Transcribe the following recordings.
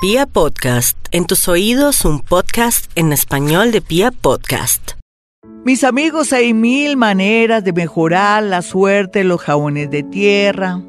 Pia Podcast, en tus oídos un podcast en español de Pia Podcast. Mis amigos, hay mil maneras de mejorar la suerte los jabones de tierra.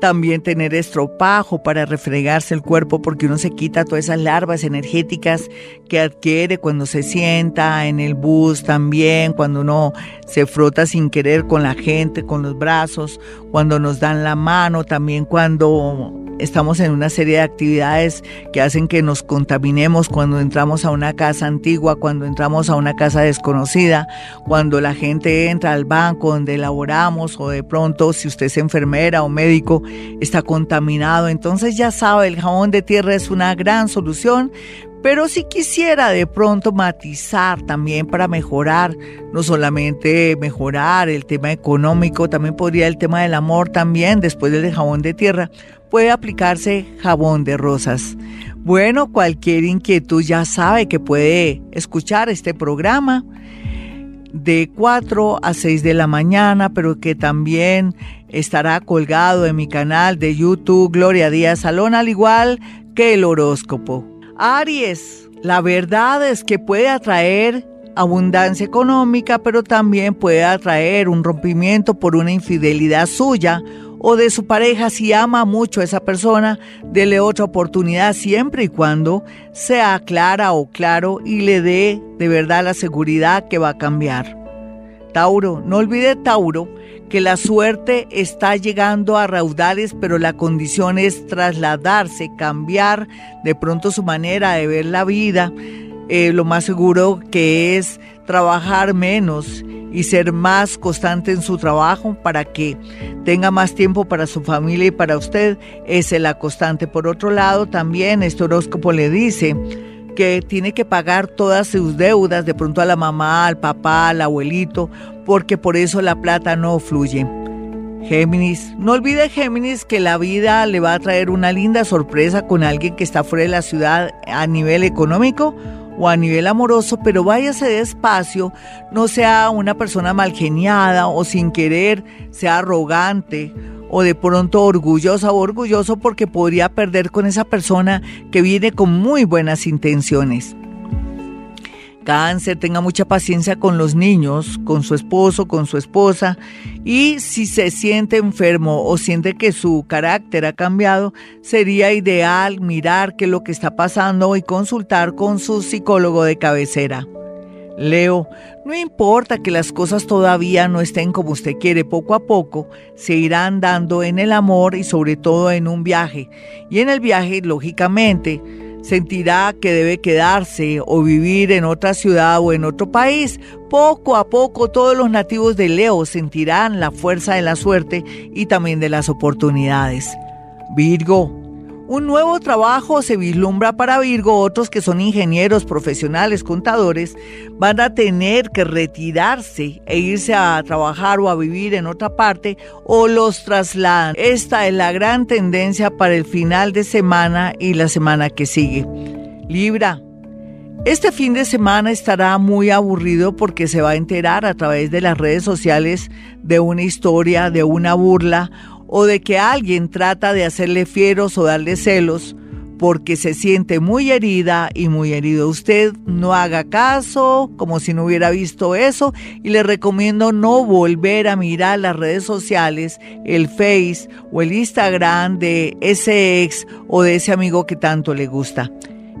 También tener estropajo para refregarse el cuerpo porque uno se quita todas esas larvas energéticas que adquiere cuando se sienta en el bus también, cuando uno se frota sin querer con la gente, con los brazos, cuando nos dan la mano, también cuando estamos en una serie de actividades que hacen que nos contaminemos cuando entramos a una casa antigua, cuando entramos a una casa desconocida, cuando la gente entra al banco donde laboramos o de pronto si usted es enfermera o médico está contaminado. Entonces ya sabe, el jabón de tierra es una gran solución, pero si quisiera de pronto matizar también para mejorar, no solamente mejorar el tema económico, también podría el tema del amor también, después del jabón de tierra, puede aplicarse jabón de rosas. Bueno, cualquier inquietud ya sabe que puede escuchar este programa de 4 a 6 de la mañana, pero que también estará colgado en mi canal de YouTube Gloria Díaz Salón, al igual que el horóscopo. Aries, la verdad es que puede atraer abundancia económica, pero también puede atraer un rompimiento por una infidelidad suya o de su pareja si ama mucho a esa persona, dele otra oportunidad siempre y cuando sea clara o claro y le dé de verdad la seguridad que va a cambiar. Tauro, no olvide Tauro que la suerte está llegando a raudales, pero la condición es trasladarse, cambiar de pronto su manera de ver la vida. Eh, lo más seguro que es trabajar menos y ser más constante en su trabajo para que tenga más tiempo para su familia y para usted. es la constante. Por otro lado, también este horóscopo le dice que tiene que pagar todas sus deudas, de pronto a la mamá, al papá, al abuelito, porque por eso la plata no fluye. Géminis, no olvide Géminis que la vida le va a traer una linda sorpresa con alguien que está fuera de la ciudad a nivel económico o a nivel amoroso, pero váyase despacio, no sea una persona malgeniada o sin querer sea arrogante o de pronto orgullosa o orgulloso porque podría perder con esa persona que viene con muy buenas intenciones. Cáncer, tenga mucha paciencia con los niños, con su esposo, con su esposa y si se siente enfermo o siente que su carácter ha cambiado, sería ideal mirar qué es lo que está pasando y consultar con su psicólogo de cabecera. Leo, no importa que las cosas todavía no estén como usted quiere, poco a poco se irán dando en el amor y sobre todo en un viaje. Y en el viaje, lógicamente, sentirá que debe quedarse o vivir en otra ciudad o en otro país. Poco a poco todos los nativos de Leo sentirán la fuerza de la suerte y también de las oportunidades. Virgo, un nuevo trabajo se vislumbra para Virgo, otros que son ingenieros, profesionales, contadores, van a tener que retirarse e irse a trabajar o a vivir en otra parte o los trasladan. Esta es la gran tendencia para el final de semana y la semana que sigue. Libra. Este fin de semana estará muy aburrido porque se va a enterar a través de las redes sociales de una historia, de una burla o de que alguien trata de hacerle fieros o darle celos porque se siente muy herida y muy herido. Usted no haga caso, como si no hubiera visto eso, y le recomiendo no volver a mirar las redes sociales, el Face o el Instagram de ese ex o de ese amigo que tanto le gusta.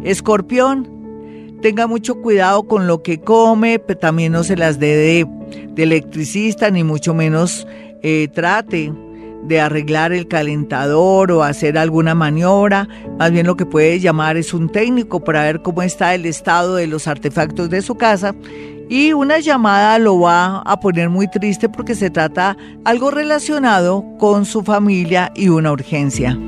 Escorpión, tenga mucho cuidado con lo que come, pero también no se las dé de, electricista, ni mucho menos eh, trate de arreglar el calentador o hacer alguna maniobra, más bien lo que puede llamar es un técnico para ver cómo está el estado de los artefactos de su casa y una llamada lo va a poner muy triste porque se trata algo relacionado con su familia y una urgencia.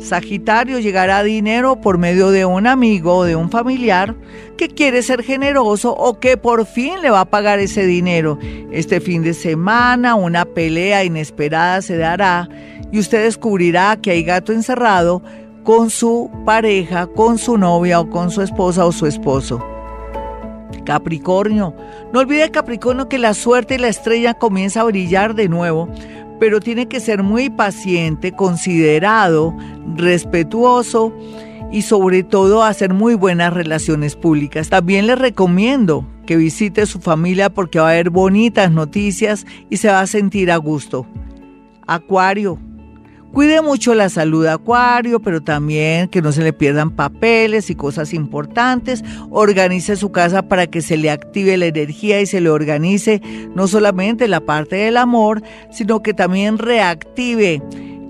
Sagitario llegará dinero por medio de un amigo o de un familiar que quiere ser generoso o que por fin le va a pagar ese dinero. Este fin de semana una pelea inesperada se dará y usted descubrirá que hay gato encerrado con su pareja, con su novia o con su esposa o su esposo. Capricornio, no olvide Capricornio que la suerte y la estrella comienza a brillar de nuevo pero tiene que ser muy paciente, considerado, respetuoso y sobre todo hacer muy buenas relaciones públicas. También les recomiendo que visite su familia porque va a haber bonitas noticias y se va a sentir a gusto. Acuario. Cuide mucho la salud de Acuario, pero también que no se le pierdan papeles y cosas importantes. Organice su casa para que se le active la energía y se le organice no solamente la parte del amor, sino que también reactive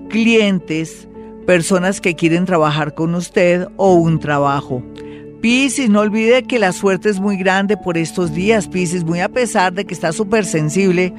clientes, personas que quieren trabajar con usted o un trabajo. Piscis, no olvide que la suerte es muy grande por estos días, Piscis, muy a pesar de que está súper sensible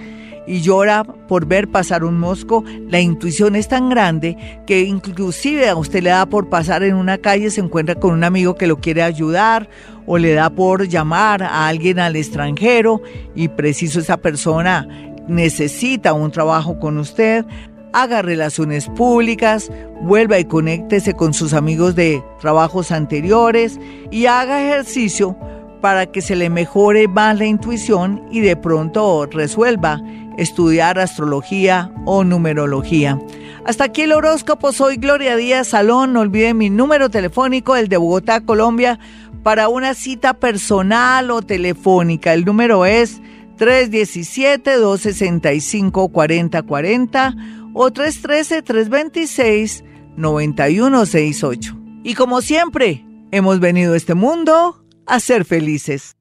y llora por ver pasar un mosco, la intuición es tan grande que inclusive a usted le da por pasar en una calle, se encuentra con un amigo que lo quiere ayudar o le da por llamar a alguien al extranjero y preciso esa persona necesita un trabajo con usted, haga relaciones públicas, vuelva y conéctese con sus amigos de trabajos anteriores y haga ejercicio para que se le mejore más la intuición y de pronto resuelva estudiar astrología o numerología. Hasta aquí el horóscopo, soy Gloria Díaz Salón, no olviden mi número telefónico, el de Bogotá, Colombia, para una cita personal o telefónica. El número es 317-265-4040 o 313-326-9168. Y como siempre, hemos venido a este mundo a ser felices.